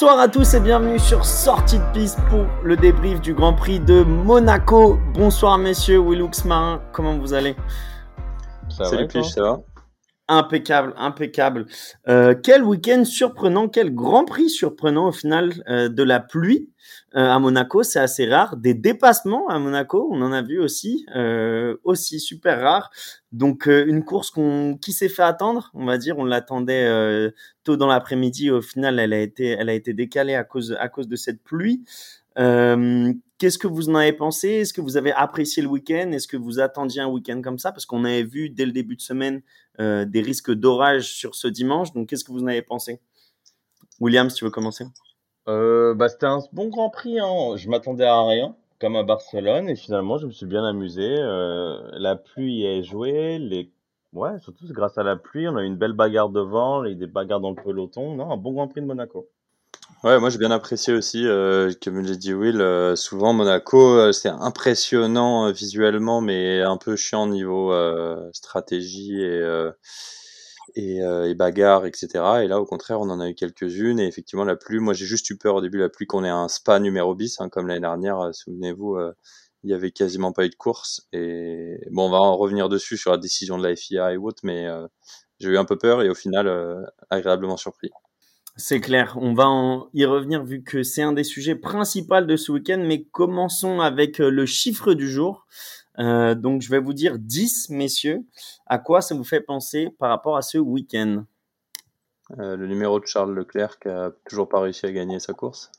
Bonsoir à tous et bienvenue sur Sortie de piste pour le débrief du Grand Prix de Monaco. Bonsoir messieurs, Willux Marin, comment vous allez? Ça Salut Piche, ça va? Impeccable, impeccable. Euh, quel week-end surprenant, quel Grand Prix surprenant au final euh, de la pluie euh, à Monaco, c'est assez rare. Des dépassements à Monaco, on en a vu aussi, aussi super rare. Donc une course qu'on qui s'est fait attendre, on va dire, on l'attendait tôt dans l'après-midi. Au final, elle a été, elle a été décalée à cause à cause de cette pluie. Qu'est-ce que vous en avez pensé? Est-ce que vous avez apprécié le week-end? Est-ce que vous attendiez un week-end comme ça? Parce qu'on avait vu dès le début de semaine euh, des risques d'orage sur ce dimanche. Donc, qu'est-ce que vous en avez pensé? William, si tu veux commencer euh, bah, C'était un bon Grand Prix. Hein. Je m'attendais à rien, comme à Barcelone. Et finalement, je me suis bien amusé. Euh, la pluie est jouée. Les... Ouais, surtout grâce à la pluie. On a eu une belle bagarre devant, des bagarres dans le peloton. Non, un bon Grand Prix de Monaco. Ouais, moi j'ai bien apprécié aussi, euh, comme l'a dit Will, euh, souvent Monaco, euh, c'est impressionnant visuellement, mais un peu chiant niveau stratégie et, et, et, bagarre, etc. Et là, au contraire, on en a eu quelques-unes. Et effectivement, la pluie, moi j'ai juste eu peur au début, la pluie, qu'on ait un spa numéro bis, hein, comme l'année dernière, souvenez-vous, il y avait quasiment pas eu de course. Et bon, on va en revenir dessus sur la décision de la FIA et autres, mais j'ai eu un peu peur et au final, agréablement surpris. C'est clair, on va en y revenir vu que c'est un des sujets principaux de ce week-end, mais commençons avec euh, le chiffre du jour. Euh, donc je vais vous dire 10, messieurs. À quoi ça vous fait penser par rapport à ce week-end? Euh, Le numéro de Charles Leclerc qui a toujours pas réussi à gagner sa course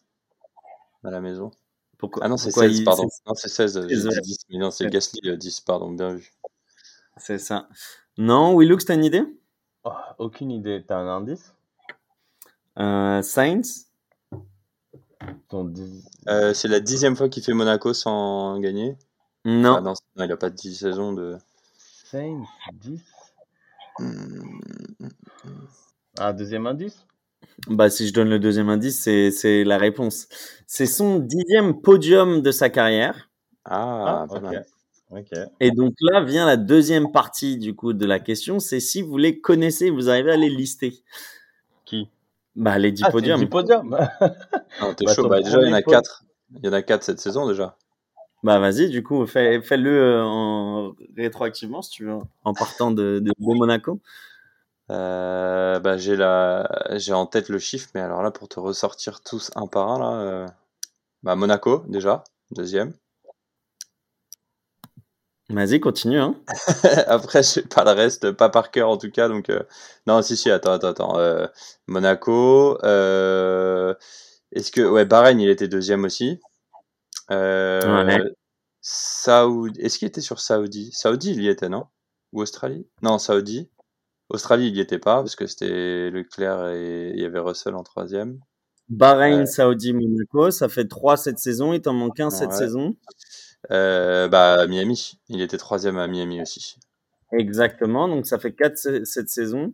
à la maison. Pourquoi Ah non, c'est 16, pardon. Non, c'est 16, 10, mais non, c'est Gasly 10, pardon, bien vu. C'est ça. Non, Willux, t'as une idée? Oh, Aucune idée. T'as un indice? Sainz euh, C'est la dixième fois qu'il fait Monaco sans gagner Non. Ah non, il n'a pas dix saisons de. Sainz, 10 hmm. Un deuxième indice? Bah, si je donne le deuxième indice, c'est la réponse. C'est son dixième podium de sa carrière. Ah, ah Et donc là vient la deuxième partie du coup de la question, c'est si vous les connaissez, vous arrivez à les lister. Qui? Bah, les 10 ah, podiums. 10 podiums. non, t'es bah, chaud. Bah, déjà, il y en a 4. Il y en a 4 cette saison déjà. Bah, vas-y, du coup, fais, fais-le euh, en rétroactivement, si tu veux, en partant de, de, Monaco. Euh, bah, j'ai la, j'ai en tête le chiffre, mais alors là, pour te ressortir tous un par un, là, euh... bah, Monaco, déjà, deuxième. Vas-y, continue. Hein. Après, je sais pas le reste, pas par cœur en tout cas. Donc, euh, non, si, si, attends, attends, attends. Euh, Monaco. Euh, est-ce que. Ouais, Bahreïn, il était deuxième aussi. Saoudi. Est-ce qu'il était sur Saoudi? Saoudi, il y était, non? Ou Australie? Non, Saoudi. Australie, il y était pas, parce que c'était Leclerc et il y avait Russell en troisième. Bahreïn, Saoudi, Monaco, ça fait trois cette saison. Il t'en manque un cette saison. Euh, bah, Miami. Il était troisième à Miami aussi. Exactement. Donc, ça fait quatre cette saison.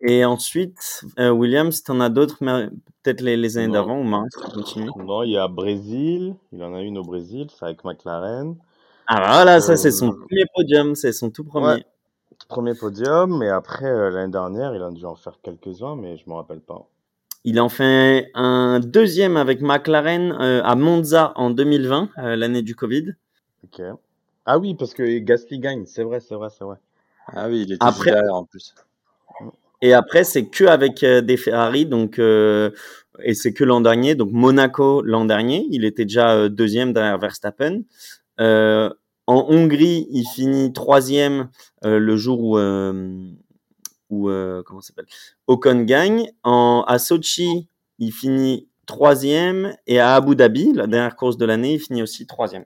Et ensuite, euh, Williams, tu en as d'autres, mais peut-être les, les années d'avant ou continue. Non, il y a Brésil. Il en a une au Brésil, c'est avec McLaren. Ah voilà, ça c'est son euh, premier podium, c'est son tout premier. tout premier podium, mais après euh, l'année dernière, il a dû en faire quelques-uns, mais je me rappelle pas. Il en fait un deuxième avec McLaren euh, à Monza en 2020, euh, l'année du Covid. Ok. Ah oui, parce que Gasly gagne, c'est vrai, c'est vrai, c'est vrai. Ah oui, il était après, derrière en plus. Et après, c'est que avec euh, des Ferrari, donc et c'est que l'an dernier, donc Monaco l'an dernier, il était déjà deuxième derrière Verstappen. en Hongrie, il finit troisième le jour où ou euh, comment s'appelle? Ocon gagne. En, à Sochi, il finit troisième et à Abu Dhabi, la dernière course de l'année, il finit aussi troisième.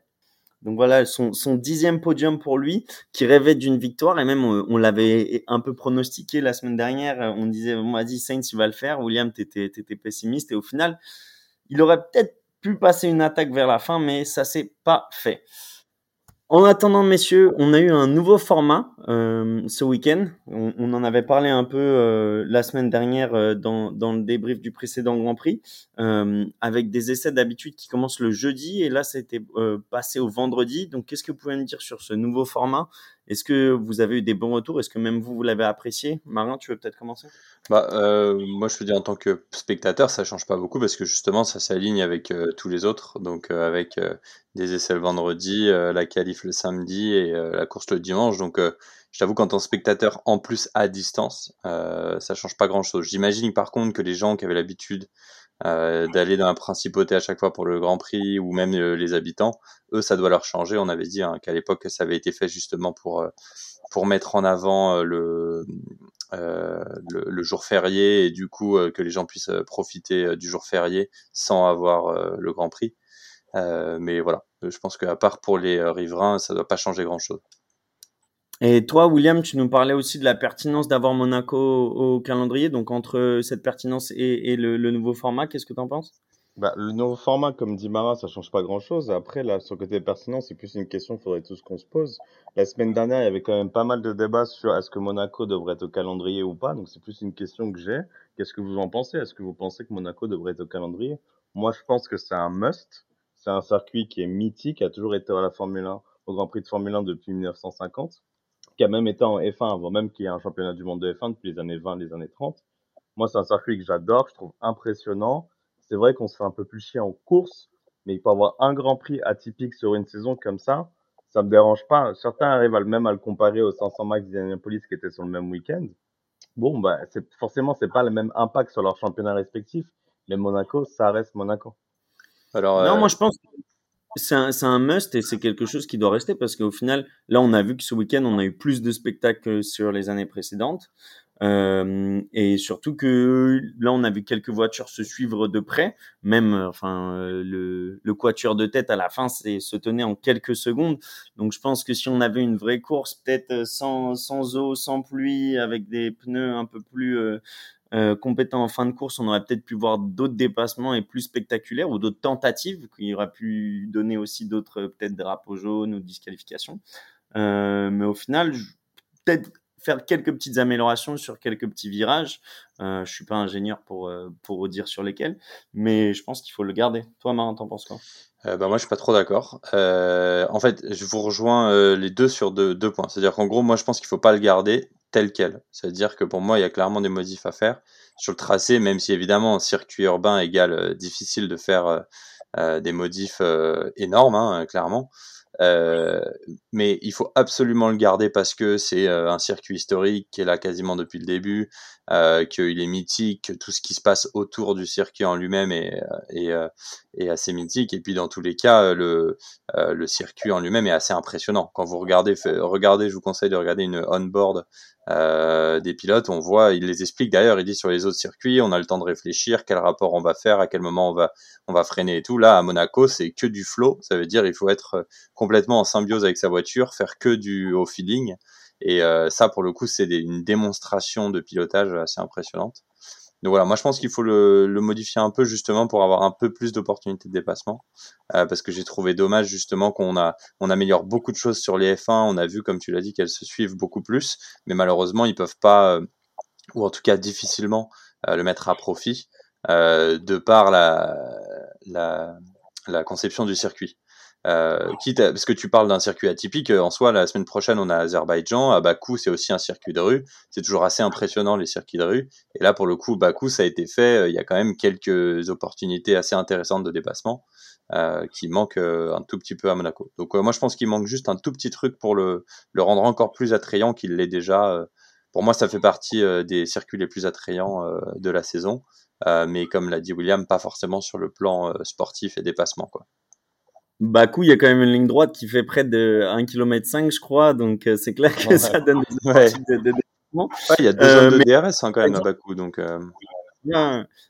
Donc voilà, son, dixième podium pour lui, qui rêvait d'une victoire, et même on, l'avait un peu pronostiqué la semaine dernière, on disait, on m'a dit Sainz, il va le faire, William, t'étais, étais pessimiste, et au final, il aurait peut-être pu passer une attaque vers la fin, mais ça s'est pas fait. En attendant, messieurs, on a eu un nouveau format euh, ce week-end. On, en avait parlé un peu euh, la semaine dernière euh, dans, dans, le débrief du précédent Grand Prix, avec des essais d'habitude qui commencent le jeudi et là, c'était passé au vendredi. Donc, qu'est-ce que vous pouvez me dire sur ce nouveau format Est-ce que vous avez eu des bons retours? Est-ce que même vous, vous l'avez apprécié? Marin, tu veux peut-être commencer? Bah, euh, Moi, je peux dire en tant que spectateur, ça change pas beaucoup parce que justement, ça s'aligne avec euh, tous les autres. Donc, euh, avec des essais le vendredi, la qualif le samedi et la course le dimanche. Donc, je t'avoue qu'en tant que spectateur, en plus à distance, ça change pas grand-chose. J'imagine par contre que les gens qui avaient l'habitude euh, d'aller dans la principauté à chaque fois pour le Grand Prix ou même euh, les habitants, eux, ça doit leur changer. On avait dit hein, qu'à l'époque, ça avait été fait justement pour, euh, pour mettre en avant le, le, jour férié et du coup que les gens puissent profiter du jour férié sans avoir le Grand Prix. mais voilà, je pense qu'à part pour les riverains, ça doit pas changer grand-chose. Et toi, William, tu nous parlais aussi de la pertinence d'avoir Monaco au, calendrier. Donc, entre cette pertinence et, le, nouveau format, qu'est-ce que tu en penses? Bah, Le nouveau format, comme dit Marin, ça change pas grand-chose. Après, là, sur le côté pertinence, c'est plus une question qu'il faudrait tous qu'on se pose. La semaine dernière, il y avait quand même pas mal de débats sur est-ce que Monaco devrait être au calendrier ou pas. Donc, c'est plus une question que j'ai. Qu'est-ce que vous en pensez? Est-ce que vous pensez que Monaco devrait être au calendrier? Moi, je pense que c'est un must. C'est un circuit qui est mythique, a toujours été à la Formule 1, au Grand Prix de Formule 1 depuis 1950 qui a même été en F1 avant même qu'il y ait un championnat du monde de F1 depuis les années 20, les années 30. Moi, c'est un circuit que j'adore, je trouve impressionnant. C'est vrai qu'on se fait un peu plus chier en course, mais il peut avoir un grand prix atypique sur une saison comme ça. Ça me dérange pas. Certains arrivent à le même à le comparer au 500 max d'Indianapolis qui était sur le même week-end. Bon, bah, c'est, forcément, c'est pas le même impact sur leur championnat respectif. Mais Monaco, ça reste Monaco. Alors, non, euh, moi, je pense c'est un, un, must et c'est quelque chose qui doit rester parce qu'au final, là, on a vu que ce week-end, on a eu plus de spectacles que sur les années précédentes. Euh, et surtout que là, on a vu quelques voitures se suivre de près. Même, enfin, le, le quatuor de tête à la fin, se tenait en quelques secondes. Donc, je pense que si on avait une vraie course, peut-être sans, sans eau, sans pluie, avec des pneus un peu plus euh, euh, compétent en fin de course, on aurait peut-être pu voir d'autres dépassements et plus spectaculaires ou d'autres tentatives qui auraient pu donner aussi d'autres peut-être drapeaux jaunes ou disqualifications. Euh, mais au final, peut-être faire quelques petites améliorations sur quelques petits virages. Euh, je suis pas ingénieur pour euh, pour dire sur lesquels, mais je pense qu'il faut le garder. Toi, Marin, t'en penses quoi? Euh, bah moi, je suis pas trop d'accord. Euh, en fait, je vous rejoins les deux sur deux, deux points. C'est-à-dire qu'en gros, moi, je pense qu'il faut pas le garder tel quel. C'est-à-dire que pour moi, il y a clairement des modifs à faire sur le tracé, même si évidemment, circuit urbain égale euh, difficile de faire euh, euh, des modifs énormes, hein, clairement. Mais il faut absolument le garder parce que c'est un circuit historique qui est là quasiment depuis le début, qu'il est mythique, que tout ce qui se passe autour du circuit en lui-même est, est, est, assez mythique. Et puis dans tous les cas, le, le circuit en lui-même est assez impressionnant. Quand vous regardez, regardez, je vous conseille de regarder une on-board euh, des pilotes, on voit, il les explique d'ailleurs, il dit sur les autres circuits, on a le temps de réfléchir, quel rapport on va faire, à quel moment on va, on va freiner et tout. Là, à Monaco, c'est que du flow, ça veut dire il faut être complètement en symbiose avec sa voiture, faire que du au feeling. Et euh, ça, pour le coup, c'est une démonstration de pilotage assez impressionnante. Donc voilà, moi je pense qu'il faut le, le, modifier un peu justement pour avoir un peu plus d'opportunités de dépassement, euh, parce que j'ai trouvé dommage justement qu'on a on améliore beaucoup de choses sur les F1. On a vu, comme tu l'as dit, qu'elles se suivent beaucoup plus, mais malheureusement ils peuvent pas, euh, ou en tout cas difficilement, euh, le mettre à profit euh, de par la, la, la conception du circuit. Euh, quitte parce que tu parles d'un circuit atypique, euh, en soi, la semaine prochaine, on a Azerbaïdjan. À Bakou, c'est aussi un circuit de rue. C'est toujours assez impressionnant, les circuits de rue. Et là, pour le coup, Bakou, ça a été fait. Euh, il y a quand même quelques opportunités assez intéressantes de dépassement euh, qui manquent euh, un tout petit peu à Monaco. Donc, moi, je pense qu'il manque juste un tout petit truc pour le, le rendre encore plus attrayant qu'il l'est déjà. Pour moi, ça fait partie des circuits les plus attrayants de la saison. mais comme l'a dit William, pas forcément sur le plan sportif et dépassement, quoi. Bakou, il y a quand même une ligne droite qui fait près de 1 km 5, je crois, donc euh, c'est clair que ça donne des ouais. de, de, il y a deux euh, zones de DRS hein, quand même à Bakou, donc. Euh...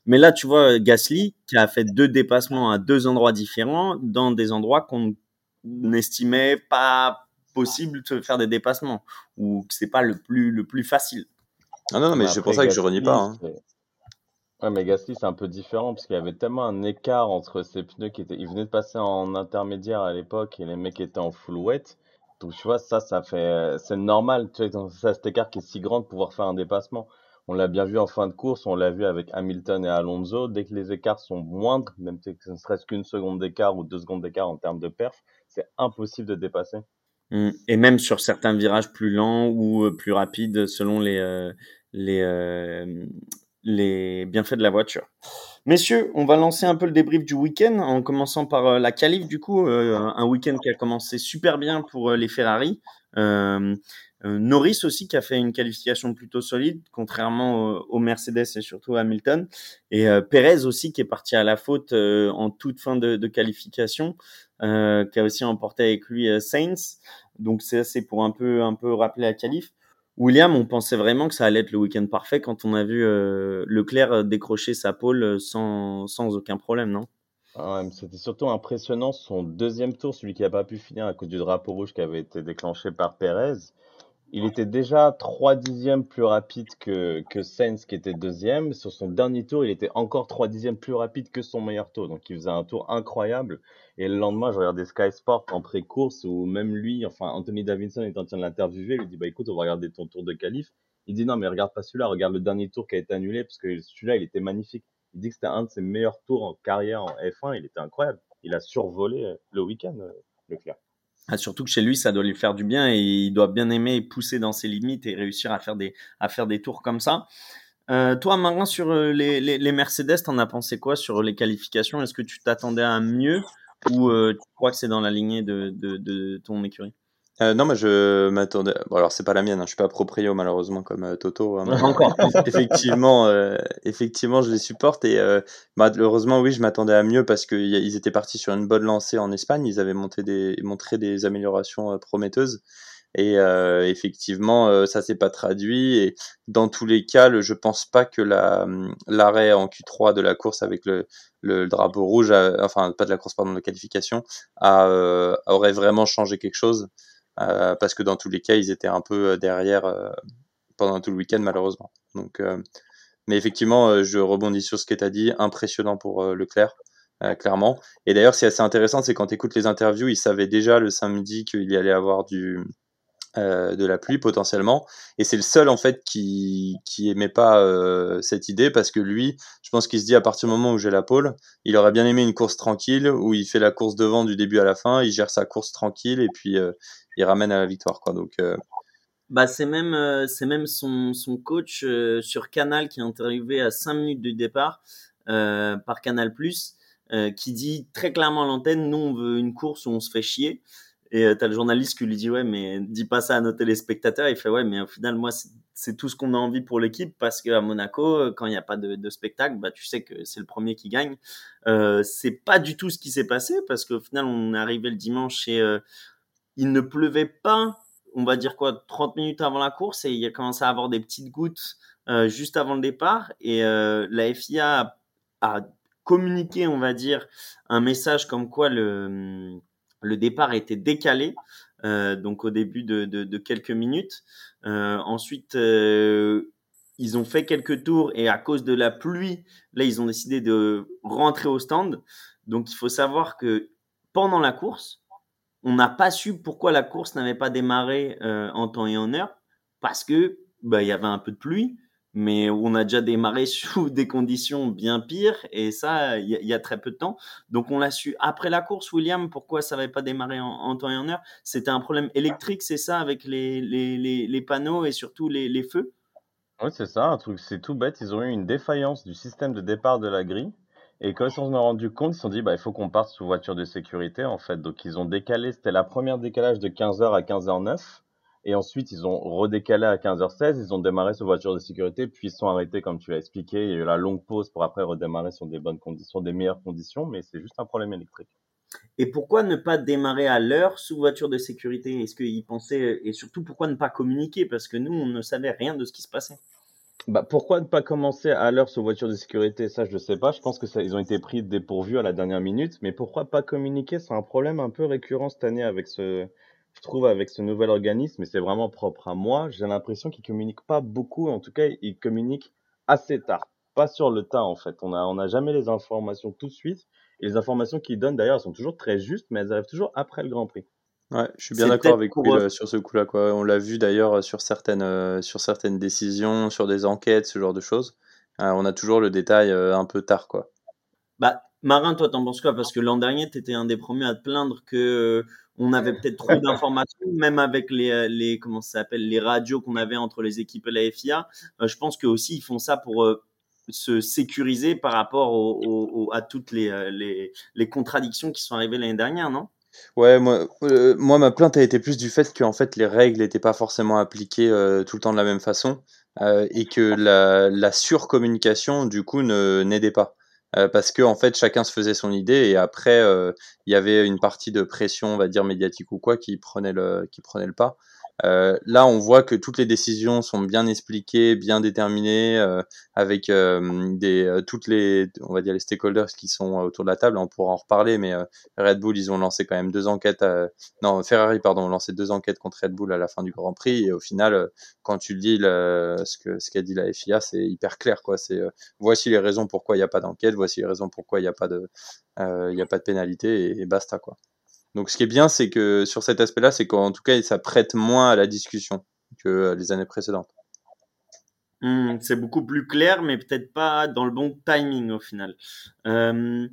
Mais là, tu vois, Gasly qui a fait deux dépassements à deux endroits différents, dans des endroits qu'on n'estimait pas possible de faire des dépassements, ou que c'est pas le plus le plus facile. Ah non, non mais c'est pour ça que je renie pas. Hein. Ouais, mais Gasly, c'est un peu différent parce qu'il y avait tellement un écart entre ses pneus qui étaient. Il venait de passer en intermédiaire à l'époque et les mecs étaient en full wet. Donc, tu vois, ça, ça fait. C'est normal, tu vois, ça, cet écart qui est si grand de pouvoir faire un dépassement. On l'a bien vu en fin de course, on l'a vu avec Hamilton et Alonso. Dès que les écarts sont moindres, même si ce ne serait-ce qu'une seconde d'écart ou deux secondes d'écart en termes de perf, c'est impossible de dépasser. Mmh. Et même sur certains virages plus lents ou euh, plus rapides selon les, euh, les, euh, les bienfaits de la voiture. Messieurs, on va lancer un peu le débrief du week-end en commençant par la qualif du coup, un week-end qui a commencé super bien pour les Ferrari. Norris aussi qui a fait une qualification plutôt solide, contrairement aux, Mercedes et surtout à Hamilton. Et Perez aussi qui est parti à la faute en toute fin de, de qualification. Euh, qui a aussi emporté avec lui euh, Saints. Donc c'est assez pour un peu, un peu rappeler la qualif. William, on pensait vraiment que ça allait être le week-end parfait quand on a vu euh, Leclerc décrocher sa pole sans, sans aucun problème, non? Ah C'était surtout impressionnant son deuxième tour, celui qui n'a pas pu finir à cause du drapeau rouge qui avait été déclenché par Perez. Il était déjà 3 dixièmes plus rapide que, que Sainz qui était deuxième. Sur son dernier tour, il était encore 3 dixièmes plus rapide que son meilleur tour. Donc il faisait un tour incroyable. Et le lendemain, je regardais Sky Sport en pré-course où même lui, enfin Anthony Davidson est en train de l'interviewer, il lui dit bah écoute, on va regarder ton tour de qualif. Il dit non mais regarde pas celui-là, regarde le dernier tour qui a été annulé parce que celui-là il était magnifique. Il dit que c'était un de ses meilleurs tours en carrière en F1, il était incroyable. Il a survolé euh, le week-end, euh, Leclerc. Ah, surtout que chez lui, ça doit lui faire du bien et il doit bien aimer pousser dans ses limites et réussir à faire des, à faire des tours comme ça. Euh, toi, Marin, sur les, les, les Mercedes, t'en as pensé quoi sur les qualifications? Est-ce que tu t'attendais à mieux ou euh, tu crois que c'est dans la lignée de, de, de ton écurie? Euh, non, mais je m'attendais. Bon, alors c'est pas la mienne, hein. je suis pas proprio malheureusement comme euh, Toto. Hein, Encore. effectivement, euh, effectivement, je les supporte et euh, malheureusement, oui, je m'attendais à mieux parce qu'ils étaient partis sur une bonne lancée en Espagne. Ils avaient monté des, montré des améliorations prometteuses et effectivement, ça s'est pas traduit. Et dans tous les cas, le, je pense pas que la l'arrêt en Q3 de la course avec le le, drapeau rouge, enfin pas de la course pardon de la qualification, a, euh, aurait vraiment changé quelque chose euh, parce que dans tous les cas ils étaient un peu euh, derrière pendant tout le week-end malheureusement. Donc, mais effectivement, je rebondis sur ce que tu as dit, impressionnant pour Leclerc. clairement. Et d'ailleurs, c'est assez intéressant, c'est quand tu écoutes les interviews, il savait déjà le samedi qu'il y allait avoir du, euh, de la pluie potentiellement. Et c'est le seul en fait qui qui aimait pas euh, cette idée parce que lui, je pense qu'il se dit à partir du moment où j'ai la pole, il aurait bien aimé une course tranquille où il fait la course devant du début à la fin, il gère sa course tranquille et puis euh, il ramène à la victoire quoi. Donc bah c'est même c'est même son son coach sur Canal qui est interviewé à 5 minutes du départ par Canal Plus qui dit très clairement à l'antenne nous on veut une course où on se fait chier. Et euh, tu as le journaliste qui lui dit ouais mais dis pas ça à nos téléspectateurs. Il fait ouais mais au final moi c'est tout ce qu'on a envie pour l'équipe parce qu'à Monaco euh, quand il n'y a pas de, spectacle bah tu sais que c'est le premier qui gagne. Euh, c'est pas du tout ce qui s'est passé parce qu'au final on est arrivé le dimanche et euh, il ne pleuvait pas on va dire quoi 30 minutes avant la course et il a commencé à avoir des petites gouttes euh, juste avant le départ et la FIA a, communiqué on va dire un message comme quoi le le départ été décalé, euh, donc au début de, de, quelques minutes. Euh, ensuite, euh, ils ont fait quelques tours et à cause de la pluie, là, ils ont décidé de rentrer au stand. Donc, il faut savoir que pendant la course, on n'a pas su pourquoi la course n'avait pas démarré euh, en temps et en heure, parce que bah, il y avait un peu de pluie mais on a déjà démarré sous des conditions bien pires et ça il y, a très peu de temps. Donc on l'a su après la course William pourquoi ça n'avait pas démarré en, temps et en heure? C'était un problème électrique c'est ça avec les, les, les, les, panneaux et surtout les, les feux? Oui c'est ça un truc c'est tout bête ils ont eu une défaillance du système de départ de la grille et quand ils s'en ont rendu compte, ils se sont dit, bah, il faut qu'on parte sous voiture de sécurité, en fait. Donc, ils ont décalé, c'était la première décalage de 15h à 15h09. Et ensuite, ils ont redécalé à 15h16, ils ont démarré sur voiture de sécurité, puis ils sont arrêtés comme tu l'as expliqué. Il y a eu la longue pause pour après redémarrer sur des bonnes conditions, des meilleures conditions, mais c'est juste un problème électrique. Et pourquoi ne pas démarrer à l'heure sous voiture de sécurité? Est-ce qu'ils pensaient, et surtout pourquoi ne pas communiquer? Parce que nous, on ne savait rien de ce qui se passait. Bah, pourquoi ne pas commencer à l'heure sous voiture de sécurité? Ça, je ne sais pas. Je pense que ça, ils ont été pris dépourvus à la dernière minute. Mais pourquoi pas communiquer? C'est un problème un peu récurrent cette année avec ce, je trouve avec ce nouvel organisme, et c'est vraiment propre à moi, j'ai l'impression qu'ils communiquent pas beaucoup, en tout cas, ils communiquent assez tard, pas sur le tas en fait. On a, on n'a jamais les informations tout de suite, et les informations qu'ils donnent d'ailleurs, sont toujours très justes, mais elles arrivent toujours après le Grand Prix. Ouais, je suis bien d'accord avec Will euh, sur ce coup-là. Quoi. On l'a vu d'ailleurs euh, sur certaines, euh, sur certaines décisions, sur des enquêtes, ce genre de choses. on a toujours le détail un peu tard. Quoi. Bah, Marin, toi, t'en penses quoi? Parce que l'an dernier, tu étais un des premiers à te plaindre que on avait peut-être trop d'informations, même avec les, les comment ça s'appelle, les radios qu'on avait entre les équipes et la FIA. je pense que aussi ils font ça pour se sécuriser par rapport au, à toutes les, les, les, contradictions qui sont arrivées l'année dernière, non? Ouais, moi, euh, moi, ma plainte a été plus du fait que en fait, les règles n'étaient pas forcément appliquées euh, tout le temps de la même façon euh, et que la, surcommunication, du coup, n'aidait pas. parce que en fait, chacun se faisait son idée et après, il y avait une partie de pression, on va dire médiatique ou quoi, qui prenait le pas. Euh, là, on voit que toutes les décisions sont bien expliquées, bien déterminées, euh, avec euh, des toutes les, on va dire les stakeholders qui sont autour de la table. On pourra en reparler, mais Red Bull, ils ont lancé quand même deux enquêtes. non, Ferrari, pardon, ont lancé deux enquêtes contre Red Bull à la fin du Grand Prix. Et au final, quand tu le dis, ce que ce qu'a dit la FIA, c'est hyper clair, quoi. C'est voici les raisons pourquoi il n'y a pas d'enquête, voici les raisons pourquoi il n'y a pas de, il a pas de pénalité et basta, quoi. Donc ce qui est bien, c'est que sur cet aspect-là, c'est qu'en tout cas, ça prête moins à la discussion que les années précédentes. Mmh, c'est beaucoup plus clair, mais peut-être pas dans le bon timing au final. Euh,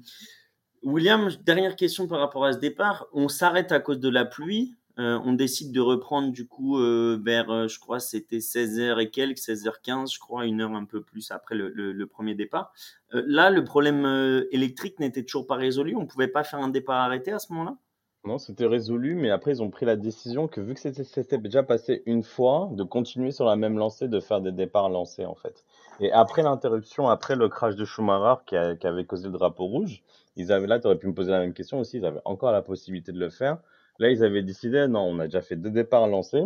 William, dernière question par rapport à ce départ. On s'arrête à cause de la pluie. Euh, on décide de reprendre du coup euh, vers, je crois, c'était 16h et quelques, 16h15, je crois, une heure un peu plus après le, le premier départ. là, le problème électrique n'était toujours pas résolu. On pouvait pas faire un départ arrêté à ce moment-là? Non, c'était résolu, mais après, ils ont pris la décision que vu que c'était déjà passé une fois, de continuer sur la même lancée, de faire des départs lancés, en fait. Et après l'interruption, après le crash de Schumacher qui, avait causé le drapeau rouge, ils avaient là, tu aurais pu me poser la même question aussi, ils avaient encore la possibilité de le faire. Là, ils avaient décidé, non, on a déjà fait deux départs lancés,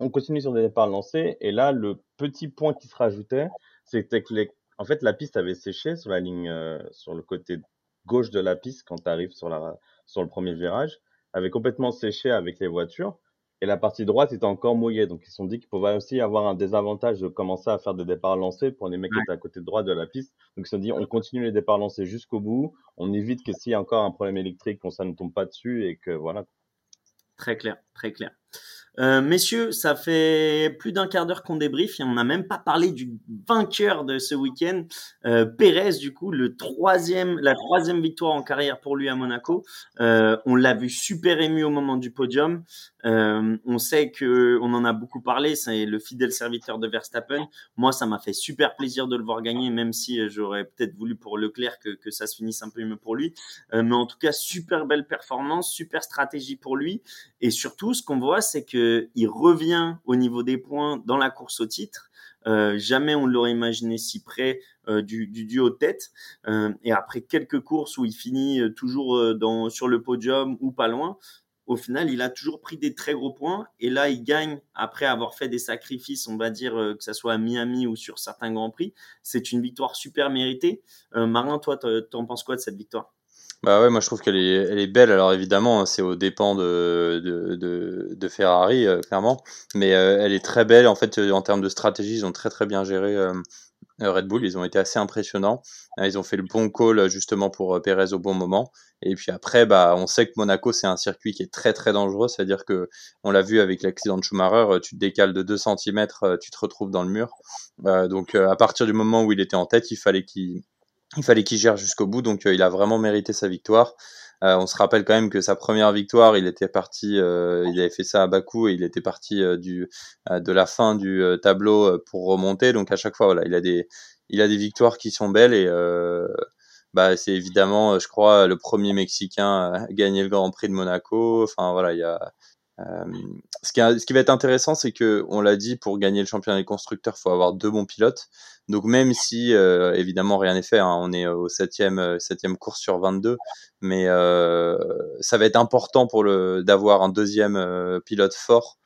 on continue sur des départs lancés, et là, le petit point qui se rajoutait, c'était que les, en fait, la piste avait séché sur la ligne, euh, sur le côté gauche de la piste quand tu arrives sur le premier virage avait complètement séché avec les voitures et la partie droite était encore mouillée. Donc ils se sont dit qu'il pouvait aussi avoir un désavantage de commencer à faire des départs lancés pour les mecs qui étaient à côté droit de la piste. Donc ils se sont dit on continue les départs lancés jusqu'au bout, on évite que s'il y a encore un problème électrique, qu'on ça ne tombe pas dessus et que voilà. Très clair, très clair. Euh, messieurs, ça fait plus d'un quart d'heure qu'on débrief et on n'a même pas parlé du vainqueur de ce week-end, euh, Pérez, du coup, le troisième, la troisième victoire en carrière pour lui à Monaco. Euh, on l'a vu super ému au moment du podium. On sait que on en a beaucoup parlé, c'est le fidèle serviteur de Verstappen. Moi, ça m'a fait super plaisir de le voir gagner, même si j'aurais peut-être voulu pour Leclerc que, que ça se finisse un peu mieux pour lui. Mais en tout cas, super belle performance, super stratégie pour lui. Et surtout, ce qu'on voit, c'est que il revient au niveau des points dans la course au titre. Euh, jamais on l'aurait imaginé si près euh, du, du, duo tête. Euh, et après quelques courses où il finit toujours sur le podium ou pas loin, au final, il a toujours pris des très gros points. Et là, il gagne après avoir fait des sacrifices, on va dire, que ce soit à Miami ou sur certains Grands Prix. C'est une victoire super méritée. Marin, toi, t'en penses quoi de cette victoire? Bah ouais, moi je trouve qu'elle est, elle est belle. Alors évidemment, c'est aux dépens de Ferrari, euh, clairement. Mais euh, elle est très belle. En fait, euh, en termes de stratégie, ils ont très très bien géré Red Bull. Ils ont été assez impressionnants. Ils ont fait le bon call justement pour Perez au bon moment. Et puis après, bah, on sait que Monaco, c'est un circuit qui est très très dangereux. C'est-à-dire que, on l'a vu avec l'accident de Schumacher, tu te décales de 2 cm, tu te retrouves dans le mur. donc à partir du moment où il était en tête, il fallait qu'il il fallait qu'il gère jusqu'au bout, donc euh, il a vraiment mérité sa victoire. Euh, on se rappelle quand même que sa première victoire, il était parti, euh, il avait fait ça à Bakou et il était parti du de la fin du tableau pour remonter. Donc à chaque fois, voilà, il a des il a des victoires qui sont belles et bah c'est évidemment, je crois, le premier Mexicain à gagner le Grand Prix de Monaco. Enfin voilà, il y a ce, qui ce qui va être intéressant, c'est que on l'a dit, pour gagner le championnat des constructeurs, il faut avoir deux bons pilotes. Donc même si euh, évidemment rien n'est fait, hein, on est au septième euh, septième course sur 22, mais euh, ça va être important pour le d'avoir un deuxième euh, pilote fort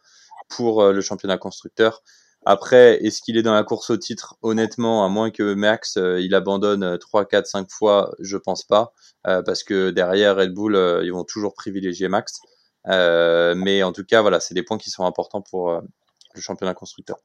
pour le championnat constructeur. Après, est-ce qu'il est dans la course au titre? Honnêtement, à moins que Max il abandonne 3, 4, 5 fois, je pense pas, parce que derrière Red Bull, ils vont toujours privilégier Max. Mais en tout cas, voilà, c'est des points qui sont importants pour le championnat constructeur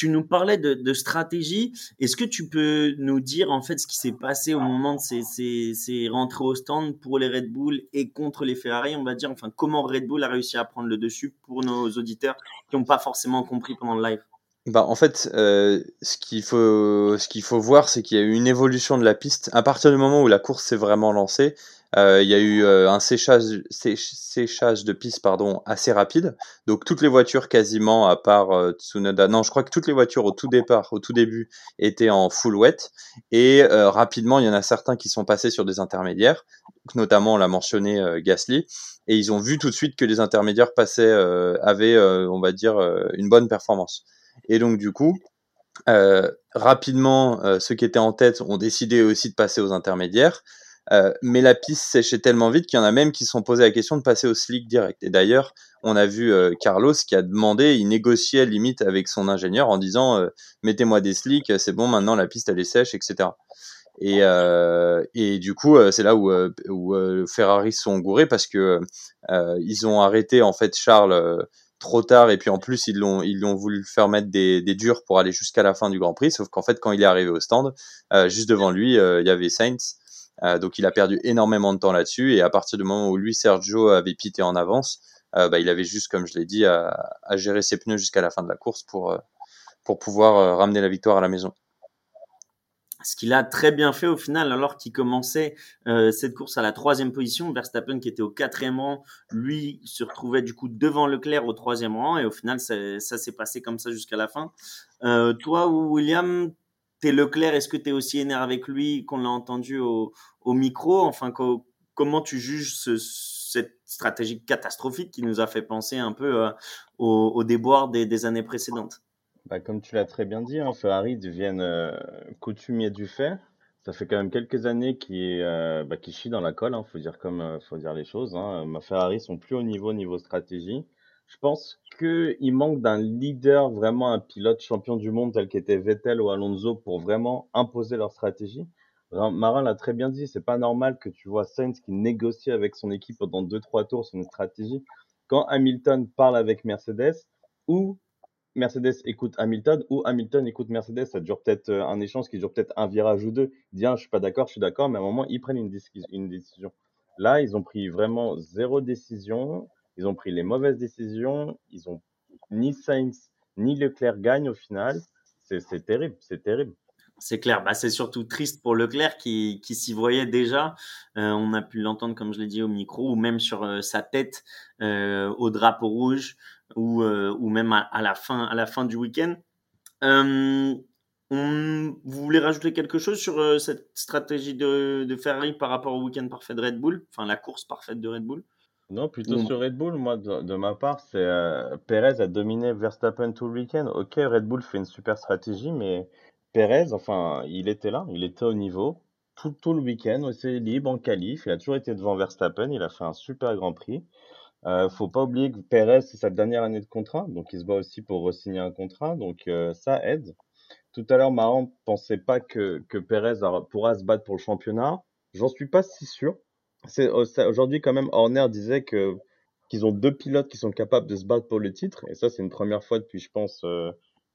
tu nous parlais de, stratégie. Est-ce que tu peux nous dire en fait ce qui s'est passé au moment de ces, ces, rentrées au stand pour les Red Bull et contre les Ferrari, on va dire, enfin comment Red Bull a réussi à prendre le dessus pour nos auditeurs qui n'ont pas forcément compris pendant le live? Bah, en fait, euh, ce qu'il faut, ce qu'il faut voir, c'est qu'il y a eu une évolution de la piste. À partir du moment où la course s'est vraiment lancée, euh, il y a eu euh, un séchage, séchage de piste pardon, assez rapide. Donc toutes les voitures quasiment, à part euh, Tsunoda, non, je crois que toutes les voitures au tout départ, au tout début, étaient en full wet. Et rapidement, il y en a certains qui sont passés sur des intermédiaires, notamment on l'a mentionné Gasly, et ils ont vu tout de suite que les intermédiaires passaient, avaient, on va dire, une bonne performance. Et donc du coup, euh, rapidement, euh, ceux qui étaient en tête ont décidé aussi de passer aux intermédiaires. Euh, mais la piste séchait tellement vite qu'il y en a même qui se sont posé la question de passer au slick direct. Et d'ailleurs, on a vu Carlos qui a demandé, il négociait limite avec son ingénieur en disant mettez-moi des slicks, c'est bon, maintenant la piste elle est sèche, etc. Et, et du coup, c'est là où, où Ferrari sont gourés parce que ils ont arrêté en fait Charles trop tard et puis en plus ils l'ont ils l'ont voulu faire mettre des, des durs pour aller jusqu'à la fin du Grand Prix sauf qu'en fait quand il est arrivé au stand euh, juste devant lui euh, il y avait Sainz euh, donc il a perdu énormément de temps là-dessus. Et à partir du moment où lui Sergio avait pité en avance bah, il avait juste comme je l'ai dit à, gérer ses pneus jusqu'à la fin de la course pour pour pouvoir ramener la victoire à la maison. Ce qu'il a très bien fait au final, alors qu'il commençait euh, cette course à la troisième position, Verstappen qui était au quatrième rang, lui se retrouvait du coup devant Leclerc au troisième rang, et au final ça, s'est passé comme ça jusqu'à la fin. Euh, toi, William, t'es Leclerc, est-ce que tu es aussi énervé avec lui qu'on l'a entendu au, micro? Enfin, comment tu juges cette stratégie catastrophique qui nous a fait penser un peu euh, au, déboire des années précédentes? Bah, comme tu l'as très bien dit, hein, Ferrari deviennent euh, du fait. Ça fait quand même quelques années qu'ils euh, bah, dans la colle, hein, faut dire comme euh, faut dire les choses. Hein. Ma Ferrari sont plus au niveau niveau stratégie. Je pense qu'il manque d'un leader, vraiment un pilote champion du monde tel qu'était Vettel ou Alonso pour vraiment imposer leur stratégie. Marin l'a très bien dit, c'est pas normal que tu vois Sainz qui négocie avec son équipe pendant 2-3 tours une stratégie. Quand Hamilton parle avec Mercedes, ou Mercedes écoute Hamilton ou Hamilton écoute Mercedes. Ça dure peut-être euh, un échange qui dure peut-être un virage ou deux. Il dit, ah, je suis pas d'accord, je suis d'accord, mais à un moment, ils prennent une, décision. Là, ils ont pris vraiment zéro décision. Ils ont pris les mauvaises décisions. Ils ont ni Sainz ni Leclerc gagnent au final. C'est terrible, c'est terrible. C'est clair, bah, c'est surtout triste pour Leclerc qui, qui s'y voyait déjà. Euh, on a pu l'entendre, comme je l'ai dit, au micro, ou même sur euh, sa tête, au drapeau rouge ou, euh, ou même à, la fin, à la fin du week-end. Euh, vous voulez rajouter quelque chose sur euh, cette stratégie de, de, Ferrari par rapport au week-end parfait de Red Bull, enfin la course parfaite de Red Bull? Non, plutôt sur Red Bull, moi de, ma part, c'est Perez a dominé Verstappen tout le week-end. Ok, Red Bull fait une super stratégie, mais Perez, enfin, il était là, il était au niveau tout, tout le week-end, c'est libre en qualif, il a toujours été devant Verstappen, il a fait un super Grand Prix. Euh, faut pas oublier que Perez, c'est sa dernière année de contrat, donc il se bat aussi pour re-signer un contrat, donc euh, ça aide. Tout à l'heure, Maran pensait pas que, que Perez pourra se battre pour le championnat. J'en suis pas si sûr. C'est euh, aujourd'hui quand même Horner disait qu'ils ont deux pilotes qui sont capables de se battre pour le titre, et ça c'est une première fois depuis, je pense, euh,